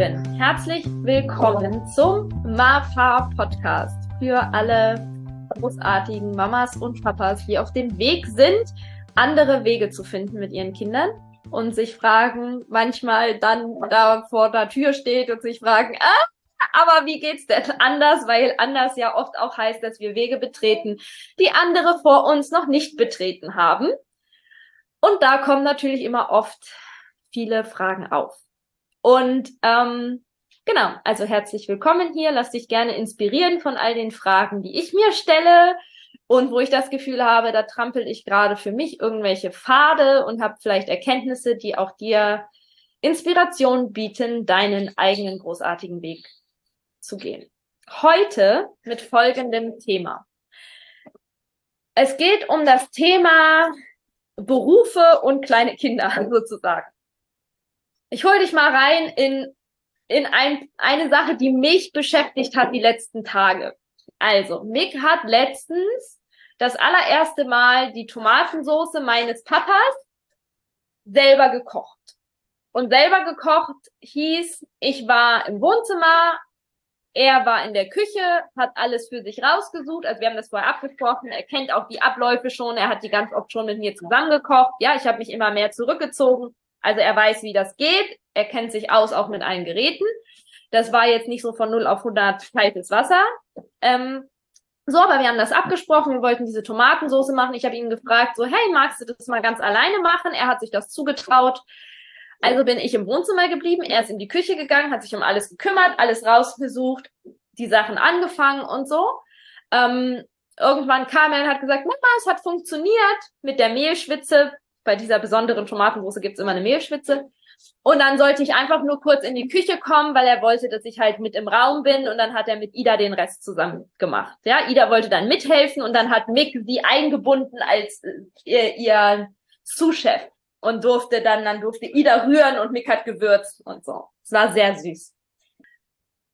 Lieben, herzlich willkommen zum MAFA Podcast für alle großartigen Mamas und Papas, die auf dem Weg sind, andere Wege zu finden mit ihren Kindern und sich fragen, manchmal dann da vor der Tür steht und sich fragen, ah, aber wie geht's denn anders? Weil anders ja oft auch heißt, dass wir Wege betreten, die andere vor uns noch nicht betreten haben. Und da kommen natürlich immer oft viele Fragen auf. Und ähm, genau, also herzlich willkommen hier. Lass dich gerne inspirieren von all den Fragen, die ich mir stelle und wo ich das Gefühl habe, da trampel ich gerade für mich irgendwelche Pfade und habe vielleicht Erkenntnisse, die auch dir Inspiration bieten, deinen eigenen großartigen Weg zu gehen. Heute mit folgendem Thema. Es geht um das Thema Berufe und kleine Kinder sozusagen. Ich hole dich mal rein in, in ein, eine Sache, die mich beschäftigt hat die letzten Tage. Also, Mick hat letztens das allererste Mal die Tomatensauce meines Papas selber gekocht. Und selber gekocht hieß, ich war im Wohnzimmer, er war in der Küche, hat alles für sich rausgesucht. Also wir haben das vorher abgesprochen. Er kennt auch die Abläufe schon. Er hat die ganz oft schon mit mir zusammengekocht. Ja, ich habe mich immer mehr zurückgezogen. Also er weiß, wie das geht. Er kennt sich aus, auch mit allen Geräten. Das war jetzt nicht so von 0 auf 100 kaltes Wasser. Ähm, so, aber wir haben das abgesprochen. Wir wollten diese Tomatensauce machen. Ich habe ihn gefragt, so, hey, magst du das mal ganz alleine machen? Er hat sich das zugetraut. Also bin ich im Wohnzimmer geblieben. Er ist in die Küche gegangen, hat sich um alles gekümmert, alles rausgesucht, die Sachen angefangen und so. Ähm, irgendwann kam er und hat gesagt, Mama, es hat funktioniert mit der Mehlschwitze bei dieser besonderen Tomatensauce gibt's immer eine Mehlschwitze. Und dann sollte ich einfach nur kurz in die Küche kommen, weil er wollte, dass ich halt mit im Raum bin und dann hat er mit Ida den Rest zusammen gemacht. Ja, Ida wollte dann mithelfen und dann hat Mick sie eingebunden als äh, ihr, ihr Zuschef und durfte dann, dann durfte Ida rühren und Mick hat gewürzt und so. Es war sehr süß.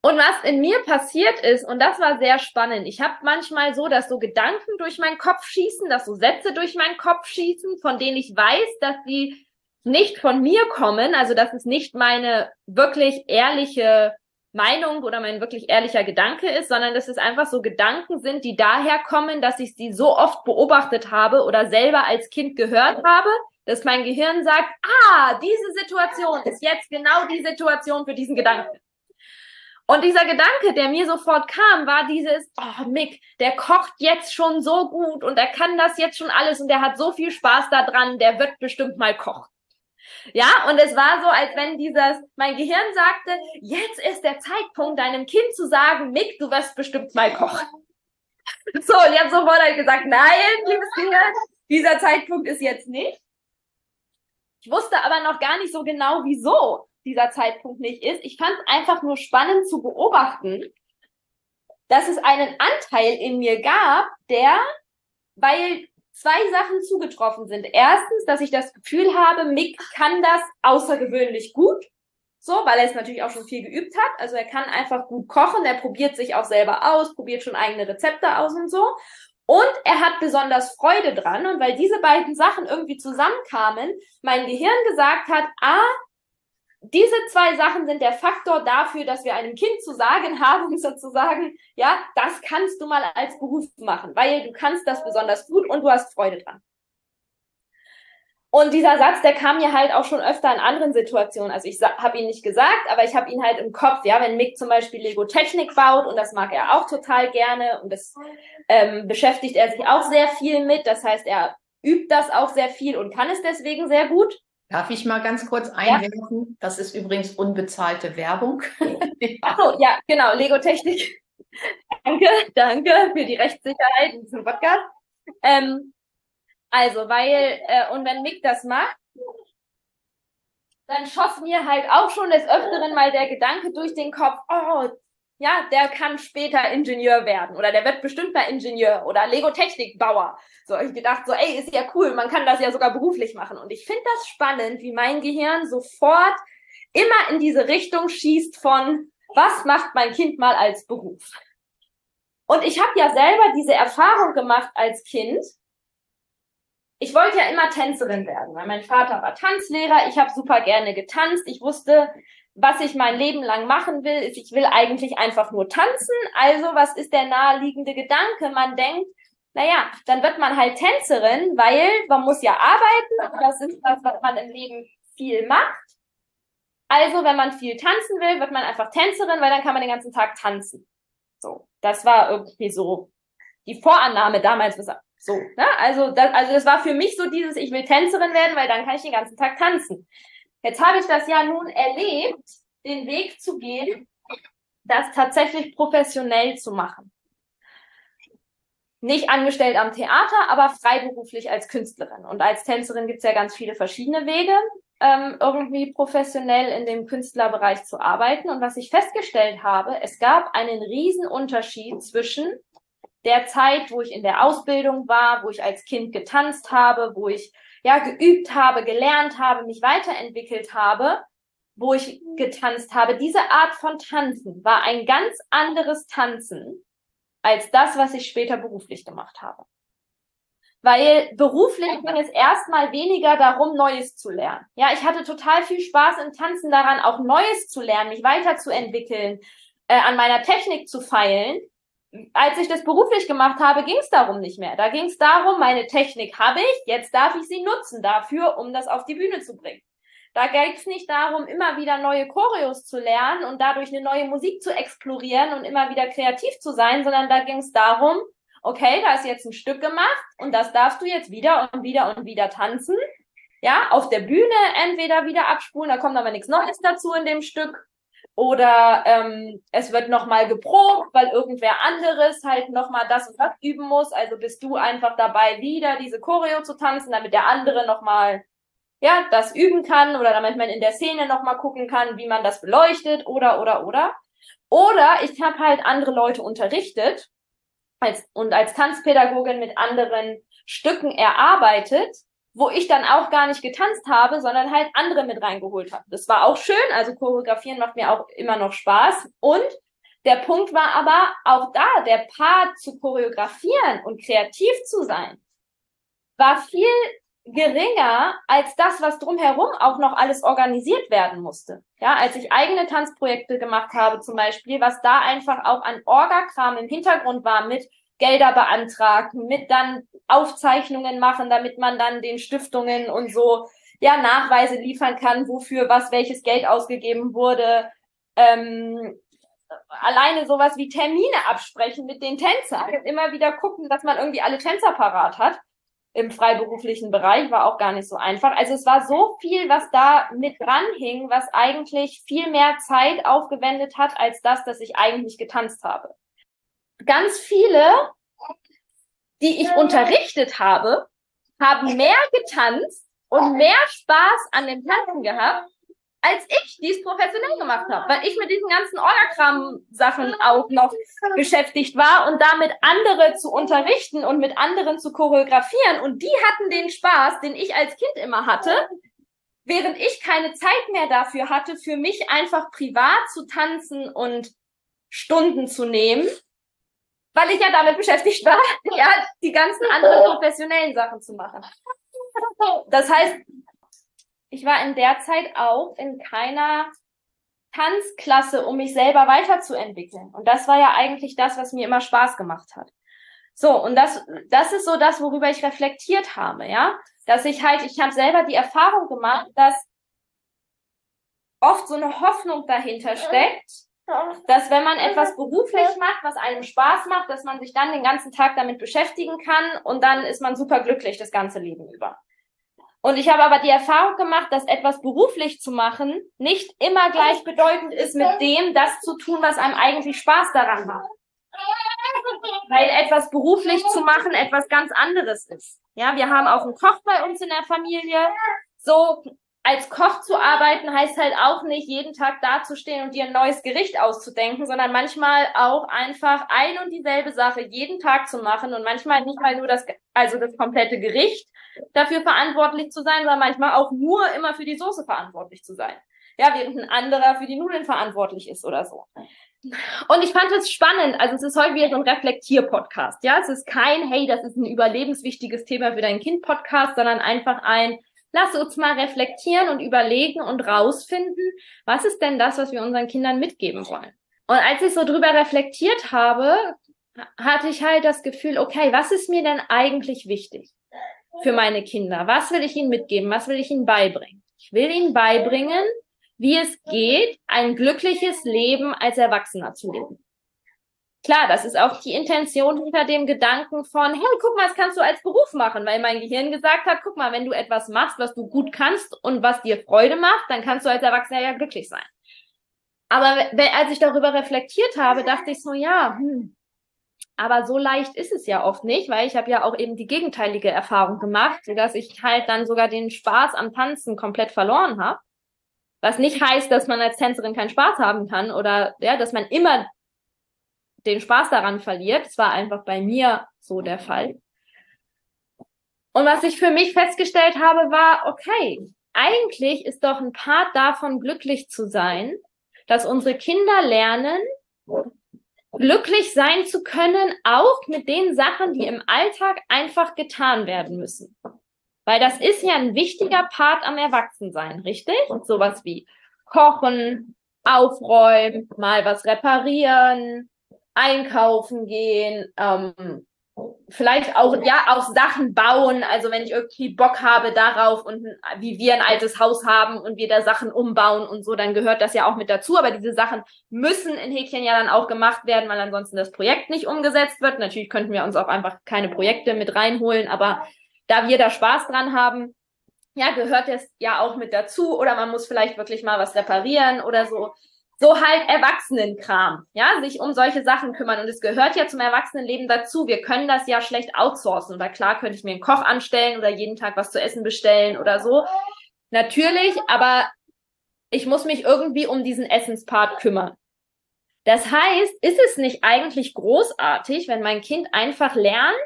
Und was in mir passiert ist, und das war sehr spannend, ich habe manchmal so, dass so Gedanken durch meinen Kopf schießen, dass so Sätze durch meinen Kopf schießen, von denen ich weiß, dass sie nicht von mir kommen, also dass es nicht meine wirklich ehrliche Meinung oder mein wirklich ehrlicher Gedanke ist, sondern dass es einfach so Gedanken sind, die daher kommen, dass ich sie so oft beobachtet habe oder selber als Kind gehört habe, dass mein Gehirn sagt, ah, diese Situation ist jetzt genau die Situation für diesen Gedanken. Und dieser Gedanke, der mir sofort kam, war dieses, oh Mick, der kocht jetzt schon so gut und er kann das jetzt schon alles und der hat so viel Spaß daran, der wird bestimmt mal kochen. Ja, und es war so, als wenn dieses, mein Gehirn sagte, jetzt ist der Zeitpunkt, deinem Kind zu sagen, Mick, du wirst bestimmt mal kochen. So, und ich habe sofort halt gesagt, nein, liebes Gehirn, dieser Zeitpunkt ist jetzt nicht. Ich wusste aber noch gar nicht so genau, wieso dieser Zeitpunkt nicht ist. Ich fand es einfach nur spannend zu beobachten, dass es einen Anteil in mir gab, der, weil zwei Sachen zugetroffen sind. Erstens, dass ich das Gefühl habe, Mick kann das außergewöhnlich gut. So, weil er es natürlich auch schon viel geübt hat. Also er kann einfach gut kochen, er probiert sich auch selber aus, probiert schon eigene Rezepte aus und so. Und er hat besonders Freude dran. Und weil diese beiden Sachen irgendwie zusammenkamen, mein Gehirn gesagt hat, ah, diese zwei Sachen sind der Faktor dafür, dass wir einem Kind zu sagen haben, sozusagen, ja, das kannst du mal als Beruf machen, weil du kannst das besonders gut und du hast Freude dran. Und dieser Satz, der kam mir halt auch schon öfter in anderen Situationen. Also ich habe ihn nicht gesagt, aber ich habe ihn halt im Kopf. Ja, wenn Mick zum Beispiel Lego Technik baut und das mag er auch total gerne und das ähm, beschäftigt er sich auch sehr viel mit. Das heißt, er übt das auch sehr viel und kann es deswegen sehr gut. Darf ich mal ganz kurz einwerfen? Ja. Das ist übrigens unbezahlte Werbung. Achso, ja, genau, Lego Technik. danke, danke für die Rechtssicherheit in diesem Podcast. Ähm, also, weil, äh, und wenn Mick das macht, dann schoss mir halt auch schon des Öfteren mal der Gedanke durch den Kopf, oh, ja, der kann später Ingenieur werden oder der wird bestimmt mal Ingenieur oder Lego-Technikbauer. So, ich gedacht, so, ey, ist ja cool, man kann das ja sogar beruflich machen. Und ich finde das spannend, wie mein Gehirn sofort immer in diese Richtung schießt von, was macht mein Kind mal als Beruf? Und ich habe ja selber diese Erfahrung gemacht als Kind. Ich wollte ja immer Tänzerin werden, weil mein Vater war Tanzlehrer. Ich habe super gerne getanzt. Ich wusste, was ich mein Leben lang machen will, ist, ich will eigentlich einfach nur tanzen. Also, was ist der naheliegende Gedanke? Man denkt, naja, dann wird man halt Tänzerin, weil man muss ja arbeiten. Das ist das, was man im Leben viel macht. Also, wenn man viel tanzen will, wird man einfach Tänzerin, weil dann kann man den ganzen Tag tanzen. So, das war irgendwie so die Vorannahme damals. So, ne? Also, das, also das war für mich so dieses, ich will Tänzerin werden, weil dann kann ich den ganzen Tag tanzen. Jetzt habe ich das ja nun erlebt, den Weg zu gehen, das tatsächlich professionell zu machen. Nicht angestellt am Theater, aber freiberuflich als Künstlerin. Und als Tänzerin gibt es ja ganz viele verschiedene Wege ähm, irgendwie professionell in dem Künstlerbereich zu arbeiten. Und was ich festgestellt habe, es gab einen riesen Unterschied zwischen der Zeit, wo ich in der Ausbildung war, wo ich als Kind getanzt habe, wo ich ja geübt habe, gelernt habe, mich weiterentwickelt habe, wo ich getanzt habe. Diese Art von Tanzen war ein ganz anderes Tanzen als das, was ich später beruflich gemacht habe weil beruflich ging es erstmal weniger darum, Neues zu lernen. Ja, ich hatte total viel Spaß im Tanzen daran, auch Neues zu lernen, mich weiterzuentwickeln, äh, an meiner Technik zu feilen. Als ich das beruflich gemacht habe, ging es darum nicht mehr. Da ging es darum, meine Technik habe ich, jetzt darf ich sie nutzen dafür, um das auf die Bühne zu bringen. Da ging es nicht darum, immer wieder neue Choreos zu lernen und dadurch eine neue Musik zu explorieren und immer wieder kreativ zu sein, sondern da ging es darum, okay, da ist jetzt ein Stück gemacht und das darfst du jetzt wieder und wieder und wieder tanzen. Ja, auf der Bühne entweder wieder abspulen, da kommt aber nichts Neues dazu in dem Stück. Oder ähm, es wird nochmal geprobt, weil irgendwer anderes halt nochmal das und das üben muss. Also bist du einfach dabei, wieder diese Choreo zu tanzen, damit der andere nochmal ja, das üben kann oder damit man in der Szene nochmal gucken kann, wie man das beleuchtet oder, oder, oder. Oder ich habe halt andere Leute unterrichtet als, und als Tanzpädagogin mit anderen Stücken erarbeitet, wo ich dann auch gar nicht getanzt habe, sondern halt andere mit reingeholt habe. Das war auch schön, also choreografieren macht mir auch immer noch Spaß. Und der Punkt war aber auch da, der Part zu choreografieren und kreativ zu sein, war viel geringer als das, was drumherum auch noch alles organisiert werden musste. Ja, als ich eigene Tanzprojekte gemacht habe zum Beispiel, was da einfach auch an Orgakram im Hintergrund war mit Gelder beantragen, mit dann Aufzeichnungen machen, damit man dann den Stiftungen und so ja Nachweise liefern kann, wofür was welches Geld ausgegeben wurde. Ähm, alleine sowas wie Termine absprechen mit den Tänzern. Immer wieder gucken, dass man irgendwie alle Tänzer parat hat im freiberuflichen Bereich, war auch gar nicht so einfach. Also es war so viel, was da mit dran hing, was eigentlich viel mehr Zeit aufgewendet hat, als das, dass ich eigentlich getanzt habe. Ganz viele, die ich unterrichtet habe, haben mehr getanzt und mehr Spaß an dem Tanzen gehabt, als ich dies professionell gemacht habe, weil ich mit diesen ganzen Orgakram-Sachen auch noch beschäftigt war und damit andere zu unterrichten und mit anderen zu choreografieren. Und die hatten den Spaß, den ich als Kind immer hatte, während ich keine Zeit mehr dafür hatte, für mich einfach privat zu tanzen und Stunden zu nehmen, weil ich ja damit beschäftigt war, ja, die ganzen anderen professionellen Sachen zu machen. Das heißt, ich war in der Zeit auch in keiner Tanzklasse, um mich selber weiterzuentwickeln. Und das war ja eigentlich das, was mir immer Spaß gemacht hat. So, und das, das ist so das, worüber ich reflektiert habe, ja. Dass ich halt, ich habe selber die Erfahrung gemacht, dass oft so eine Hoffnung dahinter steckt, dass wenn man etwas beruflich macht, was einem Spaß macht, dass man sich dann den ganzen Tag damit beschäftigen kann und dann ist man super glücklich das ganze Leben über. Und ich habe aber die Erfahrung gemacht, dass etwas beruflich zu machen nicht immer gleichbedeutend ist mit dem, das zu tun, was einem eigentlich Spaß daran macht. Weil etwas beruflich zu machen etwas ganz anderes ist. Ja, wir haben auch einen Koch bei uns in der Familie. So, als Koch zu arbeiten heißt halt auch nicht jeden Tag dazustehen und dir ein neues Gericht auszudenken, sondern manchmal auch einfach ein und dieselbe Sache jeden Tag zu machen und manchmal nicht mal nur das, also das komplette Gericht dafür verantwortlich zu sein, sondern manchmal auch nur immer für die Soße verantwortlich zu sein. Ja, während ein anderer für die Nudeln verantwortlich ist oder so. Und ich fand es spannend. Also es ist heute wieder so ein Reflektier-Podcast. Ja, es ist kein, hey, das ist ein überlebenswichtiges Thema für dein Kind-Podcast, sondern einfach ein, lass uns mal reflektieren und überlegen und rausfinden, was ist denn das, was wir unseren Kindern mitgeben wollen. Und als ich so drüber reflektiert habe, hatte ich halt das Gefühl, okay, was ist mir denn eigentlich wichtig für meine Kinder? Was will ich ihnen mitgeben? Was will ich ihnen beibringen? Ich will ihnen beibringen, wie es geht, ein glückliches Leben als Erwachsener zu leben. Klar, das ist auch die Intention hinter dem Gedanken von, hey, guck mal, das kannst du als Beruf machen, weil mein Gehirn gesagt hat, guck mal, wenn du etwas machst, was du gut kannst und was dir Freude macht, dann kannst du als Erwachsener ja glücklich sein. Aber als ich darüber reflektiert habe, dachte ich so, ja, hm, aber so leicht ist es ja oft nicht, weil ich habe ja auch eben die gegenteilige Erfahrung gemacht, dass ich halt dann sogar den Spaß am Tanzen komplett verloren habe. Was nicht heißt, dass man als Tänzerin keinen Spaß haben kann oder ja, dass man immer den Spaß daran verliert. Das war einfach bei mir so der Fall. Und was ich für mich festgestellt habe, war, okay, eigentlich ist doch ein Part davon, glücklich zu sein, dass unsere Kinder lernen, glücklich sein zu können, auch mit den Sachen, die im Alltag einfach getan werden müssen. Weil das ist ja ein wichtiger Part am Erwachsensein, richtig? Und sowas wie kochen, aufräumen, mal was reparieren, einkaufen gehen, ähm, vielleicht auch ja auch Sachen bauen. Also wenn ich irgendwie Bock habe darauf und wie wir ein altes Haus haben und wir da Sachen umbauen und so, dann gehört das ja auch mit dazu. Aber diese Sachen müssen in Häkchen ja dann auch gemacht werden, weil ansonsten das Projekt nicht umgesetzt wird. Natürlich könnten wir uns auch einfach keine Projekte mit reinholen, aber da wir da Spaß dran haben, ja, gehört das ja auch mit dazu. Oder man muss vielleicht wirklich mal was reparieren oder so so halt Erwachsenenkram, ja, sich um solche Sachen kümmern. Und es gehört ja zum Erwachsenenleben dazu. Wir können das ja schlecht outsourcen. Oder klar könnte ich mir einen Koch anstellen oder jeden Tag was zu essen bestellen oder so. Natürlich, aber ich muss mich irgendwie um diesen Essenspart kümmern. Das heißt, ist es nicht eigentlich großartig, wenn mein Kind einfach lernt,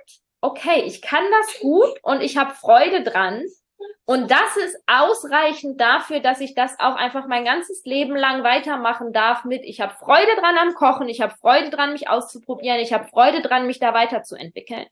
okay, ich kann das gut und ich habe Freude dran, und das ist ausreichend dafür, dass ich das auch einfach mein ganzes Leben lang weitermachen darf mit, ich habe Freude dran am Kochen, ich habe Freude dran, mich auszuprobieren, ich habe Freude dran, mich da weiterzuentwickeln.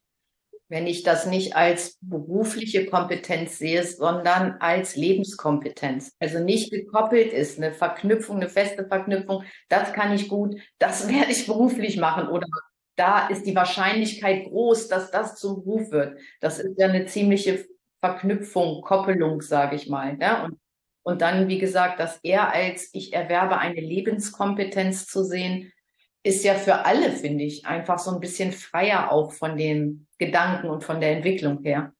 Wenn ich das nicht als berufliche Kompetenz sehe, sondern als Lebenskompetenz. Also nicht gekoppelt ist, eine Verknüpfung, eine feste Verknüpfung, das kann ich gut, das werde ich beruflich machen oder da ist die Wahrscheinlichkeit groß, dass das zum Beruf wird. Das ist ja eine ziemliche Verknüpfung, Koppelung, sage ich mal. Ja? Und, und dann, wie gesagt, das eher als ich erwerbe eine Lebenskompetenz zu sehen, ist ja für alle, finde ich, einfach so ein bisschen freier auch von den Gedanken und von der Entwicklung her.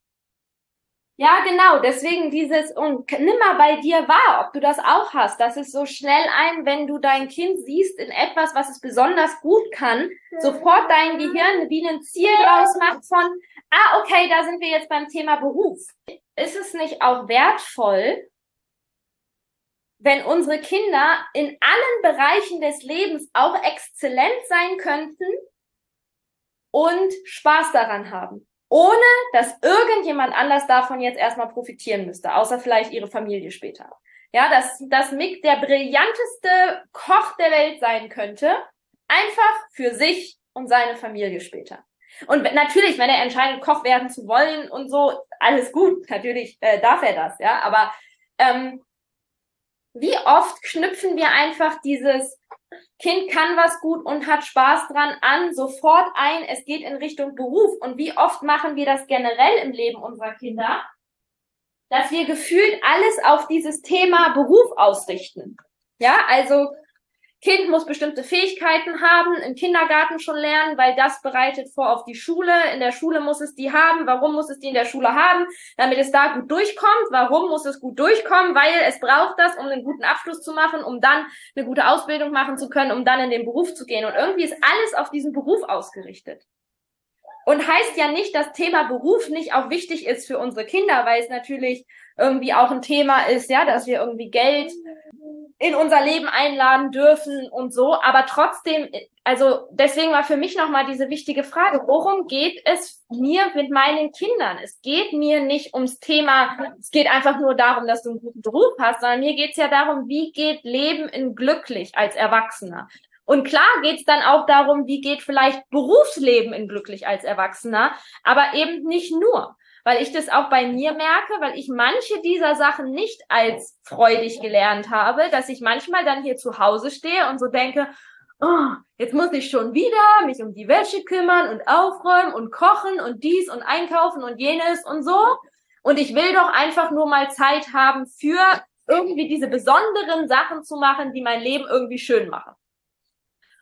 Ja, genau. Deswegen dieses, und nimm mal bei dir wahr, ob du das auch hast. Das ist so schnell ein, wenn du dein Kind siehst in etwas, was es besonders gut kann, sofort dein Gehirn wie ein Ziel draus macht von, ah, okay, da sind wir jetzt beim Thema Beruf. Ist es nicht auch wertvoll, wenn unsere Kinder in allen Bereichen des Lebens auch exzellent sein könnten und Spaß daran haben? ohne dass irgendjemand anders davon jetzt erstmal profitieren müsste, außer vielleicht ihre Familie später. Ja, dass, dass Mick der brillanteste Koch der Welt sein könnte, einfach für sich und seine Familie später. Und natürlich, wenn er entscheidet, Koch werden zu wollen und so, alles gut, natürlich äh, darf er das, ja, aber ähm, wie oft knüpfen wir einfach dieses Kind kann was gut und hat Spaß dran an, sofort ein, es geht in Richtung Beruf. Und wie oft machen wir das generell im Leben unserer Kinder? Dass wir gefühlt alles auf dieses Thema Beruf ausrichten. Ja, also Kind muss bestimmte Fähigkeiten haben, im Kindergarten schon lernen, weil das bereitet vor auf die Schule. In der Schule muss es die haben. Warum muss es die in der Schule haben? Damit es da gut durchkommt. Warum muss es gut durchkommen? Weil es braucht das, um einen guten Abschluss zu machen, um dann eine gute Ausbildung machen zu können, um dann in den Beruf zu gehen. Und irgendwie ist alles auf diesen Beruf ausgerichtet. Und heißt ja nicht, dass Thema Beruf nicht auch wichtig ist für unsere Kinder, weil es natürlich irgendwie auch ein Thema ist, ja, dass wir irgendwie Geld in unser Leben einladen dürfen und so. Aber trotzdem, also deswegen war für mich nochmal diese wichtige Frage, worum geht es mir mit meinen Kindern? Es geht mir nicht ums Thema, es geht einfach nur darum, dass du einen guten Beruf hast, sondern mir geht es ja darum, wie geht Leben in glücklich als Erwachsener? Und klar geht's dann auch darum, wie geht vielleicht Berufsleben in glücklich als Erwachsener, aber eben nicht nur. Weil ich das auch bei mir merke, weil ich manche dieser Sachen nicht als freudig gelernt habe, dass ich manchmal dann hier zu Hause stehe und so denke, oh, jetzt muss ich schon wieder mich um die Wäsche kümmern und aufräumen und kochen und dies und einkaufen und jenes und so. Und ich will doch einfach nur mal Zeit haben für irgendwie diese besonderen Sachen zu machen, die mein Leben irgendwie schön machen.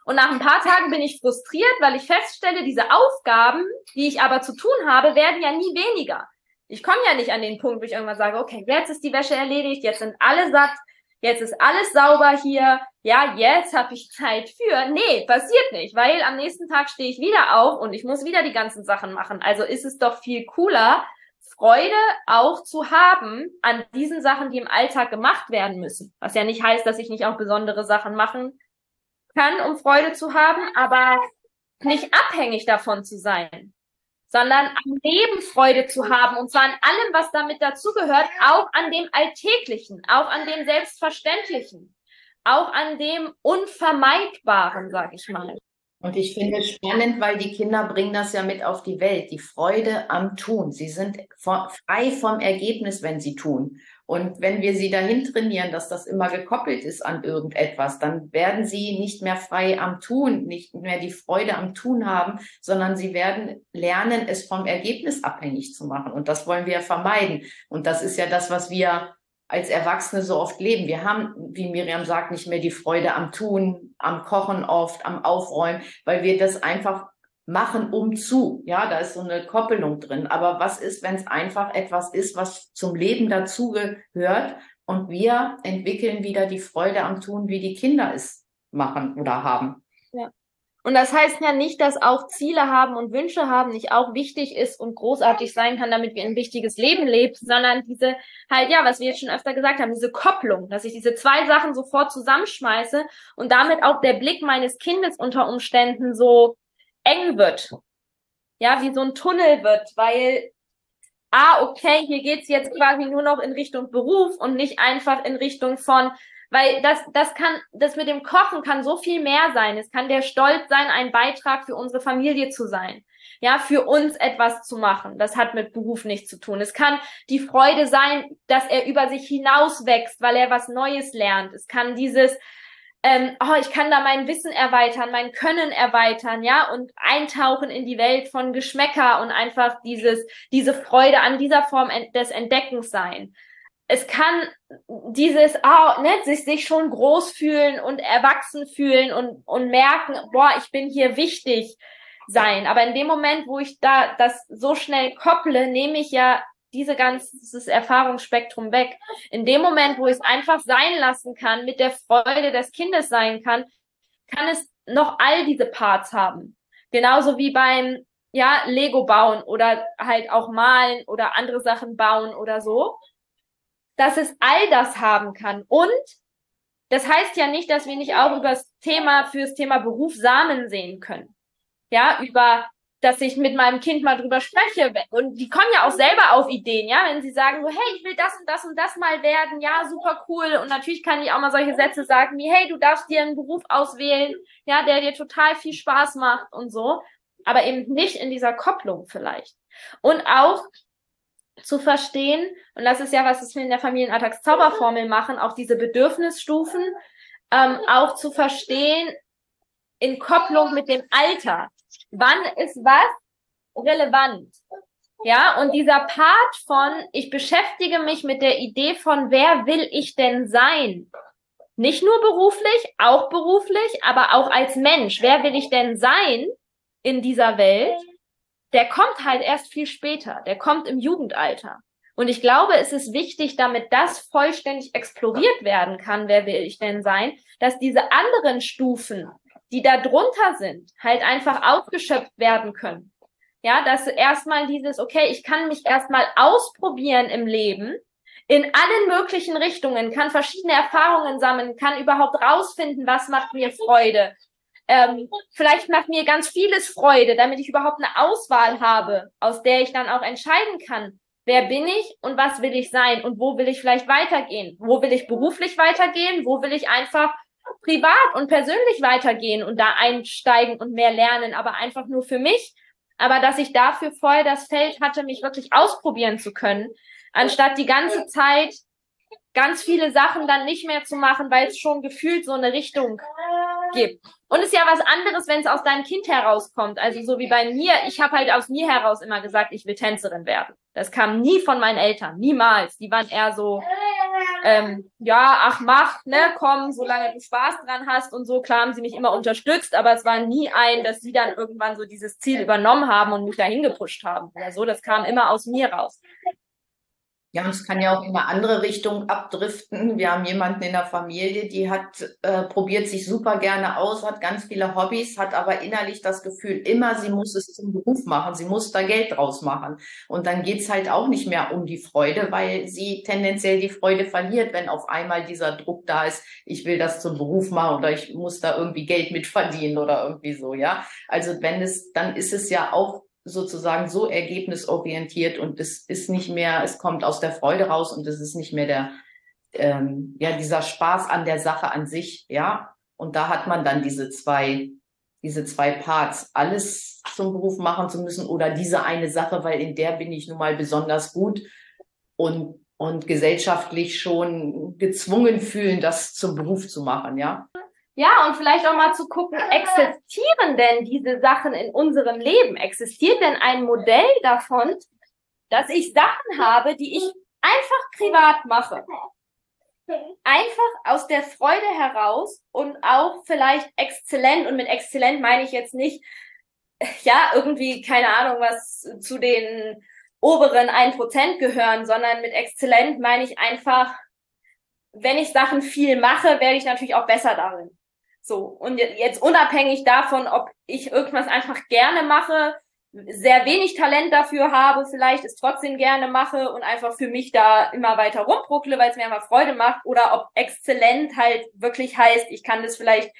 Und nach ein paar Tagen bin ich frustriert, weil ich feststelle, diese Aufgaben, die ich aber zu tun habe, werden ja nie weniger. Ich komme ja nicht an den Punkt, wo ich irgendwann sage, okay, jetzt ist die Wäsche erledigt, jetzt sind alle satt, jetzt ist alles sauber hier, ja, jetzt habe ich Zeit für. Nee, passiert nicht, weil am nächsten Tag stehe ich wieder auf und ich muss wieder die ganzen Sachen machen. Also ist es doch viel cooler, Freude auch zu haben an diesen Sachen, die im Alltag gemacht werden müssen. Was ja nicht heißt, dass ich nicht auch besondere Sachen machen kann, um Freude zu haben, aber nicht abhängig davon zu sein, sondern am Leben Freude zu haben und zwar an allem, was damit dazugehört, auch an dem Alltäglichen, auch an dem Selbstverständlichen, auch an dem Unvermeidbaren, sag ich mal. Und ich finde es spannend, weil die Kinder bringen das ja mit auf die Welt, die Freude am Tun. Sie sind frei vom Ergebnis, wenn sie tun. Und wenn wir sie dahin trainieren, dass das immer gekoppelt ist an irgendetwas, dann werden sie nicht mehr frei am Tun, nicht mehr die Freude am Tun haben, sondern sie werden lernen, es vom Ergebnis abhängig zu machen. Und das wollen wir vermeiden. Und das ist ja das, was wir als Erwachsene so oft leben. Wir haben, wie Miriam sagt, nicht mehr die Freude am Tun, am Kochen oft, am Aufräumen, weil wir das einfach machen um zu. Ja, da ist so eine Koppelung drin. Aber was ist, wenn es einfach etwas ist, was zum Leben dazugehört und wir entwickeln wieder die Freude am Tun, wie die Kinder es machen oder haben? Ja. Und das heißt ja nicht, dass auch Ziele haben und Wünsche haben nicht auch wichtig ist und großartig sein kann, damit wir ein wichtiges Leben leben, sondern diese halt, ja, was wir jetzt schon öfter gesagt haben, diese Kopplung, dass ich diese zwei Sachen sofort zusammenschmeiße und damit auch der Blick meines Kindes unter Umständen so eng wird. Ja, wie so ein Tunnel wird, weil, ah, okay, hier geht's jetzt quasi nur noch in Richtung Beruf und nicht einfach in Richtung von, weil das, das kann, das mit dem Kochen kann so viel mehr sein. Es kann der Stolz sein, ein Beitrag für unsere Familie zu sein. Ja, für uns etwas zu machen. Das hat mit Beruf nichts zu tun. Es kann die Freude sein, dass er über sich hinaus wächst, weil er was Neues lernt. Es kann dieses, ähm, oh, ich kann da mein Wissen erweitern, mein Können erweitern, ja, und eintauchen in die Welt von Geschmäcker und einfach dieses, diese Freude an dieser Form des Entdeckens sein. Es kann dieses, oh, ne, sich, sich schon groß fühlen und erwachsen fühlen und, und merken, boah, ich bin hier wichtig sein. Aber in dem Moment, wo ich da das so schnell kopple, nehme ich ja diese ganzes Erfahrungsspektrum weg. In dem Moment, wo ich es einfach sein lassen kann, mit der Freude des Kindes sein kann, kann es noch all diese Parts haben. Genauso wie beim ja, Lego bauen oder halt auch malen oder andere Sachen bauen oder so, dass es all das haben kann. Und das heißt ja nicht, dass wir nicht auch über das Thema, fürs Thema Beruf Samen sehen können. Ja, über dass ich mit meinem Kind mal drüber spreche. Und die kommen ja auch selber auf Ideen, ja, wenn sie sagen so, hey, ich will das und das und das mal werden, ja, super cool. Und natürlich kann ich auch mal solche Sätze sagen wie, hey, du darfst dir einen Beruf auswählen, ja, der dir total viel Spaß macht und so. Aber eben nicht in dieser Kopplung vielleicht. Und auch zu verstehen, und das ist ja, was wir in der Familienalltagszauberformel machen, auch diese Bedürfnisstufen, ähm, auch zu verstehen in Kopplung mit dem Alter wann ist was relevant? Ja, und dieser Part von, ich beschäftige mich mit der Idee von, wer will ich denn sein? Nicht nur beruflich, auch beruflich, aber auch als Mensch. Wer will ich denn sein in dieser Welt? Der kommt halt erst viel später. Der kommt im Jugendalter. Und ich glaube, es ist wichtig, damit das vollständig exploriert werden kann, wer will ich denn sein, dass diese anderen Stufen die da drunter sind, halt einfach aufgeschöpft werden können. Ja, dass erstmal dieses, okay, ich kann mich erstmal ausprobieren im Leben, in allen möglichen Richtungen, kann verschiedene Erfahrungen sammeln, kann überhaupt rausfinden, was macht mir Freude. Ähm, vielleicht macht mir ganz vieles Freude, damit ich überhaupt eine Auswahl habe, aus der ich dann auch entscheiden kann, wer bin ich und was will ich sein und wo will ich vielleicht weitergehen. Wo will ich beruflich weitergehen, wo will ich einfach privat und persönlich weitergehen und da einsteigen und mehr lernen, aber einfach nur für mich. Aber dass ich dafür voll das Feld hatte, mich wirklich ausprobieren zu können, anstatt die ganze Zeit ganz viele Sachen dann nicht mehr zu machen, weil es schon gefühlt so eine Richtung gibt. Und es ist ja was anderes, wenn es aus deinem Kind herauskommt. Also so wie bei mir, ich habe halt aus mir heraus immer gesagt, ich will Tänzerin werden. Das kam nie von meinen Eltern, niemals. Die waren eher so, ähm, ja, ach mach, ne, komm, solange du Spaß dran hast und so. Klar haben sie mich immer unterstützt, aber es war nie ein, dass sie dann irgendwann so dieses Ziel übernommen haben und mich dahin gepusht haben oder so. Das kam immer aus mir raus. Ja, es kann ja auch in eine andere Richtung abdriften. Wir haben jemanden in der Familie, die hat äh, probiert sich super gerne aus, hat ganz viele Hobbys, hat aber innerlich das Gefühl, immer sie muss es zum Beruf machen, sie muss da Geld draus machen. Und dann geht's halt auch nicht mehr um die Freude, weil sie tendenziell die Freude verliert, wenn auf einmal dieser Druck da ist, ich will das zum Beruf machen oder ich muss da irgendwie Geld mit verdienen oder irgendwie so, ja. Also wenn es, dann ist es ja auch sozusagen so ergebnisorientiert und es ist nicht mehr, es kommt aus der Freude raus und es ist nicht mehr der, ähm, ja, dieser Spaß an der Sache an sich, ja. Und da hat man dann diese zwei, diese zwei Parts, alles zum Beruf machen zu müssen oder diese eine Sache, weil in der bin ich nun mal besonders gut und, und gesellschaftlich schon gezwungen fühlen, das zum Beruf zu machen, ja. Ja, und vielleicht auch mal zu gucken, existieren denn diese Sachen in unserem Leben? Existiert denn ein Modell davon, dass ich Sachen habe, die ich einfach privat mache? Einfach aus der Freude heraus und auch vielleicht exzellent. Und mit exzellent meine ich jetzt nicht, ja, irgendwie, keine Ahnung, was zu den oberen 1% gehören, sondern mit exzellent meine ich einfach, wenn ich Sachen viel mache, werde ich natürlich auch besser darin. So, und jetzt unabhängig davon, ob ich irgendwas einfach gerne mache, sehr wenig Talent dafür habe, vielleicht es trotzdem gerne mache und einfach für mich da immer weiter rumbruckle, weil es mir einfach Freude macht, oder ob exzellent halt wirklich heißt, ich kann das vielleicht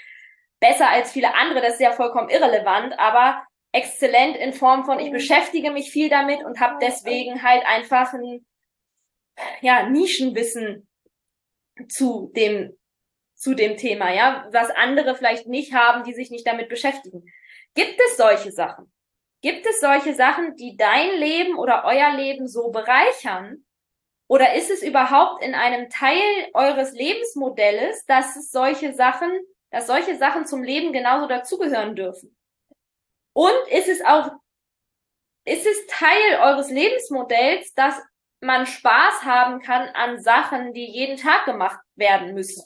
besser als viele andere, das ist ja vollkommen irrelevant, aber exzellent in Form von, ich beschäftige mich viel damit und habe deswegen halt einfach ein ja, Nischenwissen zu dem zu dem Thema, ja, was andere vielleicht nicht haben, die sich nicht damit beschäftigen. Gibt es solche Sachen? Gibt es solche Sachen, die dein Leben oder euer Leben so bereichern? Oder ist es überhaupt in einem Teil eures Lebensmodells, dass es solche Sachen, dass solche Sachen zum Leben genauso dazugehören dürfen? Und ist es auch, ist es Teil eures Lebensmodells, dass man Spaß haben kann an Sachen, die jeden Tag gemacht werden müssen?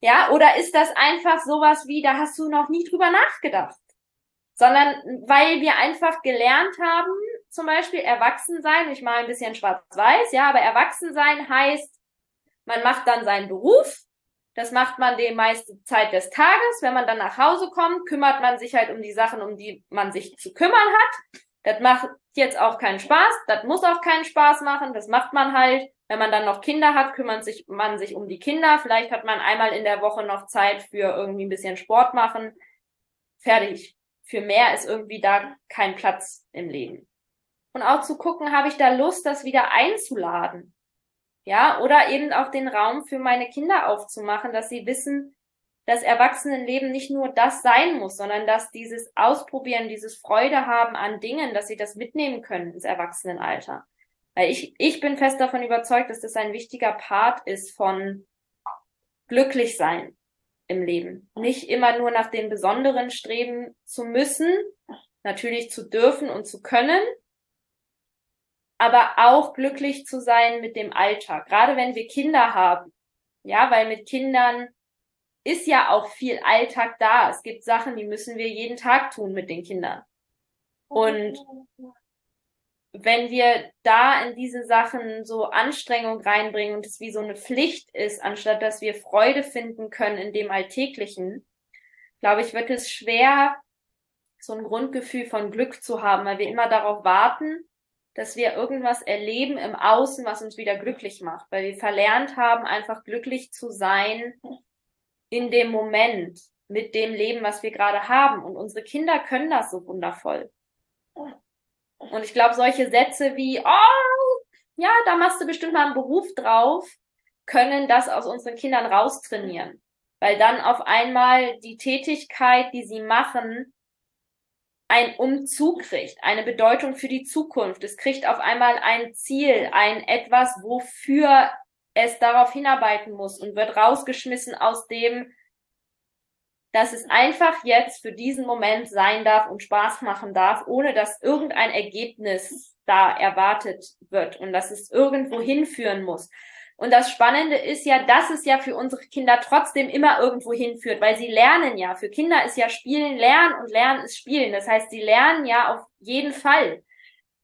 Ja, oder ist das einfach sowas wie, da hast du noch nie drüber nachgedacht? Sondern weil wir einfach gelernt haben, zum Beispiel erwachsen sein, ich mal ein bisschen schwarz-weiß, ja, aber erwachsen sein heißt, man macht dann seinen Beruf, das macht man die meiste Zeit des Tages. Wenn man dann nach Hause kommt, kümmert man sich halt um die Sachen, um die man sich zu kümmern hat. Das macht jetzt auch keinen Spaß, das muss auch keinen Spaß machen, das macht man halt. Wenn man dann noch Kinder hat, kümmert sich man sich um die Kinder. Vielleicht hat man einmal in der Woche noch Zeit für irgendwie ein bisschen Sport machen. Fertig. Für mehr ist irgendwie da kein Platz im Leben. Und auch zu gucken, habe ich da Lust, das wieder einzuladen? Ja, oder eben auch den Raum für meine Kinder aufzumachen, dass sie wissen, dass Erwachsenenleben nicht nur das sein muss, sondern dass dieses Ausprobieren, dieses Freude haben an Dingen, dass sie das mitnehmen können ins Erwachsenenalter. Weil ich, ich bin fest davon überzeugt, dass das ein wichtiger Part ist von glücklich sein im Leben. Nicht immer nur nach den Besonderen streben zu müssen, natürlich zu dürfen und zu können, aber auch glücklich zu sein mit dem Alltag. Gerade wenn wir Kinder haben. Ja, weil mit Kindern ist ja auch viel Alltag da. Es gibt Sachen, die müssen wir jeden Tag tun mit den Kindern. Und wenn wir da in diese Sachen so Anstrengung reinbringen und es wie so eine Pflicht ist, anstatt dass wir Freude finden können in dem Alltäglichen, glaube ich, wird es schwer, so ein Grundgefühl von Glück zu haben, weil wir immer darauf warten, dass wir irgendwas erleben im Außen, was uns wieder glücklich macht, weil wir verlernt haben, einfach glücklich zu sein in dem Moment mit dem Leben, was wir gerade haben. Und unsere Kinder können das so wundervoll. Und ich glaube, solche Sätze wie, oh, ja, da machst du bestimmt mal einen Beruf drauf, können das aus unseren Kindern raustrainieren. weil dann auf einmal die Tätigkeit, die sie machen, ein Umzug kriegt, eine Bedeutung für die Zukunft. Es kriegt auf einmal ein Ziel, ein etwas, wofür es darauf hinarbeiten muss und wird rausgeschmissen aus dem, dass es einfach jetzt für diesen Moment sein darf und Spaß machen darf, ohne dass irgendein Ergebnis da erwartet wird und dass es irgendwo hinführen muss. Und das Spannende ist ja, dass es ja für unsere Kinder trotzdem immer irgendwo hinführt, weil sie lernen ja. Für Kinder ist ja Spielen Lernen und Lernen ist Spielen. Das heißt, sie lernen ja auf jeden Fall.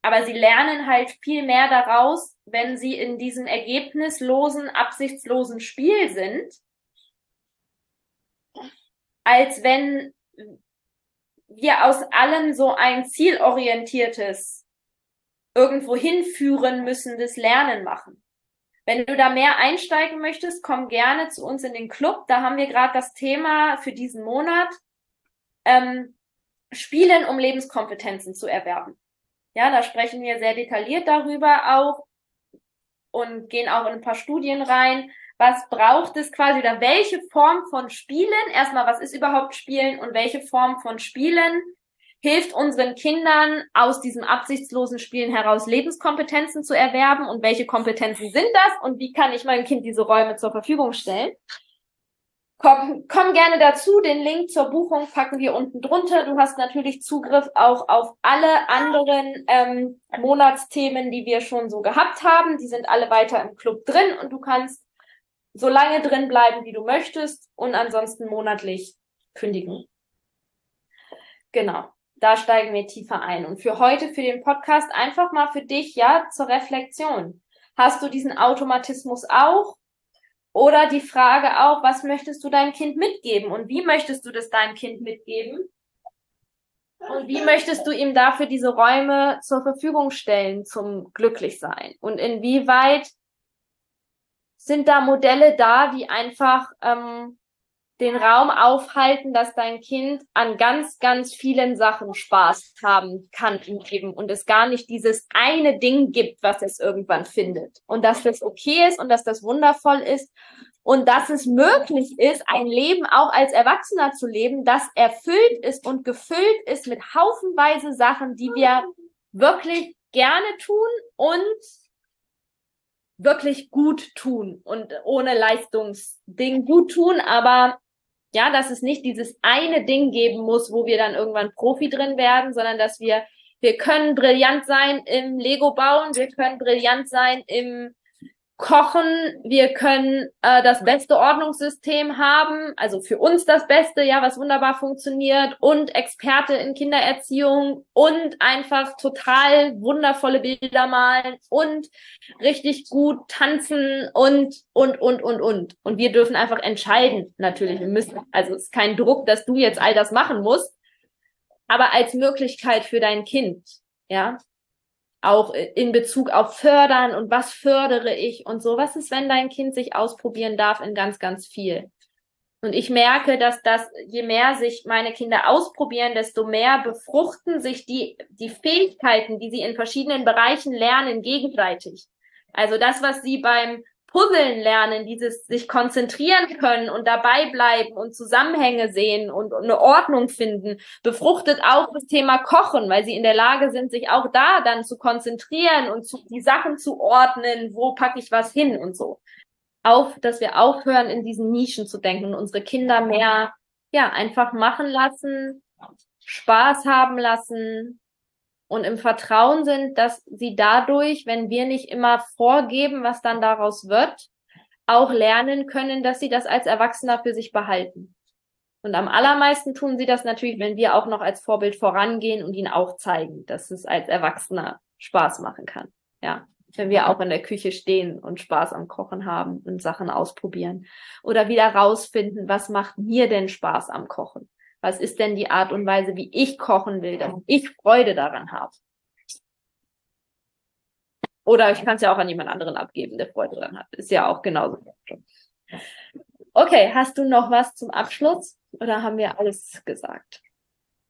Aber sie lernen halt viel mehr daraus, wenn sie in diesem ergebnislosen, absichtslosen Spiel sind, als wenn wir aus allem so ein zielorientiertes, irgendwo hinführen müssendes Lernen machen. Wenn du da mehr einsteigen möchtest, komm gerne zu uns in den Club. Da haben wir gerade das Thema für diesen Monat ähm, Spielen, um Lebenskompetenzen zu erwerben. Ja, da sprechen wir sehr detailliert darüber auch und gehen auch in ein paar Studien rein. Was braucht es quasi oder welche Form von Spielen? Erstmal, was ist überhaupt Spielen und welche Form von Spielen hilft unseren Kindern aus diesem absichtslosen Spielen heraus Lebenskompetenzen zu erwerben und welche Kompetenzen sind das und wie kann ich meinem Kind diese Räume zur Verfügung stellen. Komm, komm gerne dazu. Den Link zur Buchung packen wir unten drunter. Du hast natürlich Zugriff auch auf alle anderen ähm, Monatsthemen, die wir schon so gehabt haben. Die sind alle weiter im Club drin und du kannst so lange drin bleiben, wie du möchtest und ansonsten monatlich kündigen. Genau da steigen wir tiefer ein. Und für heute, für den Podcast, einfach mal für dich, ja, zur Reflexion. Hast du diesen Automatismus auch? Oder die Frage auch, was möchtest du deinem Kind mitgeben und wie möchtest du das deinem Kind mitgeben? Und wie möchtest du ihm dafür diese Räume zur Verfügung stellen zum Glücklichsein? Und inwieweit sind da Modelle da, die einfach ähm, den Raum aufhalten, dass dein Kind an ganz, ganz vielen Sachen Spaß haben kann im Leben und es gar nicht dieses eine Ding gibt, was es irgendwann findet. Und dass das okay ist und dass das wundervoll ist und dass es möglich ist, ein Leben auch als Erwachsener zu leben, das erfüllt ist und gefüllt ist mit haufenweise Sachen, die wir wirklich gerne tun und wirklich gut tun und ohne Leistungsding gut tun, aber ja, dass es nicht dieses eine Ding geben muss, wo wir dann irgendwann Profi drin werden, sondern dass wir, wir können brillant sein im Lego bauen, wir können brillant sein im kochen, wir können äh, das beste Ordnungssystem haben, also für uns das Beste, ja, was wunderbar funktioniert und Experte in Kindererziehung und einfach total wundervolle Bilder malen und richtig gut tanzen und, und, und, und, und. Und wir dürfen einfach entscheiden, natürlich, wir müssen, also es ist kein Druck, dass du jetzt all das machen musst, aber als Möglichkeit für dein Kind, ja, auch in Bezug auf Fördern und was fördere ich und so. Was ist, wenn dein Kind sich ausprobieren darf in ganz, ganz viel? Und ich merke, dass das, je mehr sich meine Kinder ausprobieren, desto mehr befruchten sich die, die Fähigkeiten, die sie in verschiedenen Bereichen lernen, gegenseitig. Also das, was sie beim Puzzeln lernen, dieses sich konzentrieren können und dabei bleiben und Zusammenhänge sehen und, eine Ordnung finden, befruchtet auch das Thema Kochen, weil sie in der Lage sind, sich auch da dann zu konzentrieren und zu, die Sachen zu ordnen, wo packe ich was hin und so. Auf, dass wir aufhören, in diesen Nischen zu denken und unsere Kinder mehr, ja, einfach machen lassen, Spaß haben lassen, und im Vertrauen sind, dass sie dadurch, wenn wir nicht immer vorgeben, was dann daraus wird, auch lernen können, dass sie das als Erwachsener für sich behalten. Und am allermeisten tun sie das natürlich, wenn wir auch noch als Vorbild vorangehen und ihnen auch zeigen, dass es als Erwachsener Spaß machen kann. Ja. Wenn wir auch in der Küche stehen und Spaß am Kochen haben und Sachen ausprobieren. Oder wieder rausfinden, was macht mir denn Spaß am Kochen? Was ist denn die Art und Weise, wie ich kochen will, dass ich Freude daran habe? Oder ich kann es ja auch an jemand anderen abgeben, der Freude daran hat. Ist ja auch genauso. Okay, hast du noch was zum Abschluss oder haben wir alles gesagt?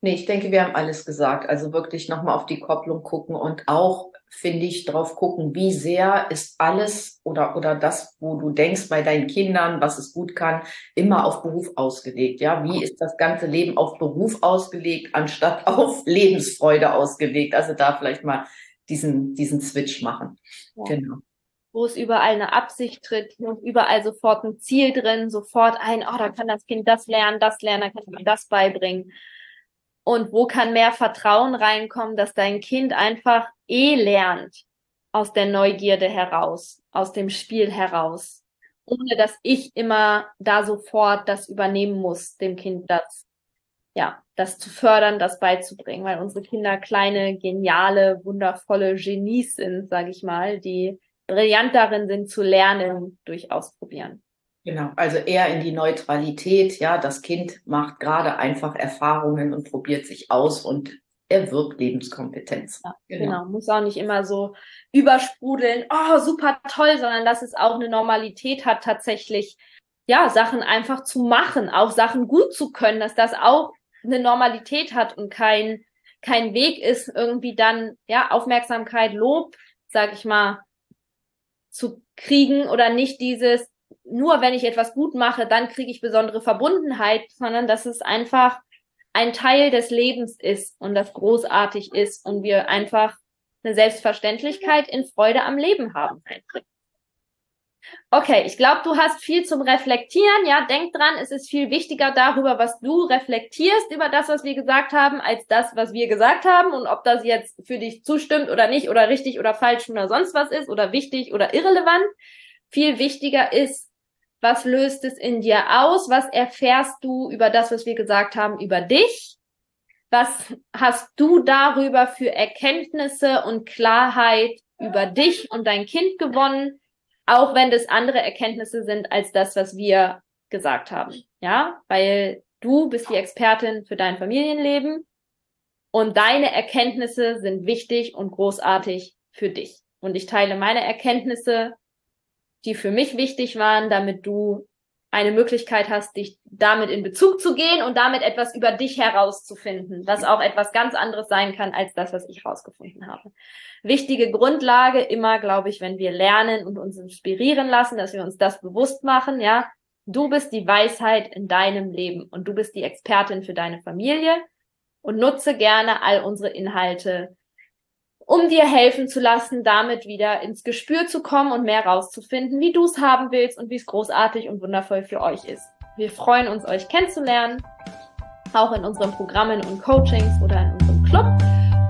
Nee, ich denke, wir haben alles gesagt. Also wirklich nochmal auf die Kopplung gucken und auch finde ich, drauf gucken, wie sehr ist alles oder, oder das, wo du denkst bei deinen Kindern, was es gut kann, immer auf Beruf ausgelegt. Ja, wie ist das ganze Leben auf Beruf ausgelegt, anstatt auf Lebensfreude ausgelegt? Also da vielleicht mal diesen, diesen Switch machen. Ja. Genau wo es überall eine Absicht tritt und überall sofort ein Ziel drin, sofort ein, oh, da kann das Kind das lernen, das lernen, da kann man das beibringen. Und wo kann mehr Vertrauen reinkommen, dass dein Kind einfach eh lernt aus der Neugierde heraus, aus dem Spiel heraus, ohne dass ich immer da sofort das übernehmen muss, dem Kind das, ja, das zu fördern, das beizubringen, weil unsere Kinder kleine, geniale, wundervolle Genies sind, sage ich mal, die brillant darin sind zu lernen durch Ausprobieren. Genau, also eher in die Neutralität. Ja, das Kind macht gerade einfach Erfahrungen und probiert sich aus und erwirbt Lebenskompetenz. Ja, genau. genau. muss auch nicht immer so übersprudeln, oh, super toll, sondern dass es auch eine Normalität hat, tatsächlich, ja, Sachen einfach zu machen, auch Sachen gut zu können, dass das auch eine Normalität hat und kein, kein Weg ist, irgendwie dann, ja, Aufmerksamkeit, Lob, sag ich mal, zu kriegen oder nicht dieses, nur wenn ich etwas gut mache, dann kriege ich besondere Verbundenheit, sondern dass es einfach ein Teil des Lebens ist und das großartig ist und wir einfach eine Selbstverständlichkeit in Freude am Leben haben. Okay, ich glaube, du hast viel zum Reflektieren. Ja, denk dran, es ist viel wichtiger darüber, was du reflektierst über das, was wir gesagt haben, als das, was wir gesagt haben. Und ob das jetzt für dich zustimmt oder nicht oder richtig oder falsch oder sonst was ist oder wichtig oder irrelevant. Viel wichtiger ist, was löst es in dir aus? Was erfährst du über das, was wir gesagt haben, über dich? Was hast du darüber für Erkenntnisse und Klarheit über dich und dein Kind gewonnen? auch wenn das andere Erkenntnisse sind als das, was wir gesagt haben. Ja, weil du bist die Expertin für dein Familienleben und deine Erkenntnisse sind wichtig und großartig für dich. Und ich teile meine Erkenntnisse, die für mich wichtig waren, damit du eine Möglichkeit hast, dich damit in Bezug zu gehen und damit etwas über dich herauszufinden, was auch etwas ganz anderes sein kann als das, was ich herausgefunden habe. Wichtige Grundlage immer, glaube ich, wenn wir lernen und uns inspirieren lassen, dass wir uns das bewusst machen, ja. Du bist die Weisheit in deinem Leben und du bist die Expertin für deine Familie und nutze gerne all unsere Inhalte um dir helfen zu lassen, damit wieder ins Gespür zu kommen und mehr rauszufinden, wie du es haben willst und wie es großartig und wundervoll für euch ist. Wir freuen uns, euch kennenzulernen, auch in unseren Programmen und Coachings oder in unserem Club.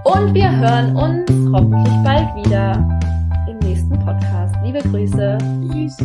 Und wir hören uns hoffentlich bald wieder im nächsten Podcast. Liebe Grüße. Tschüss.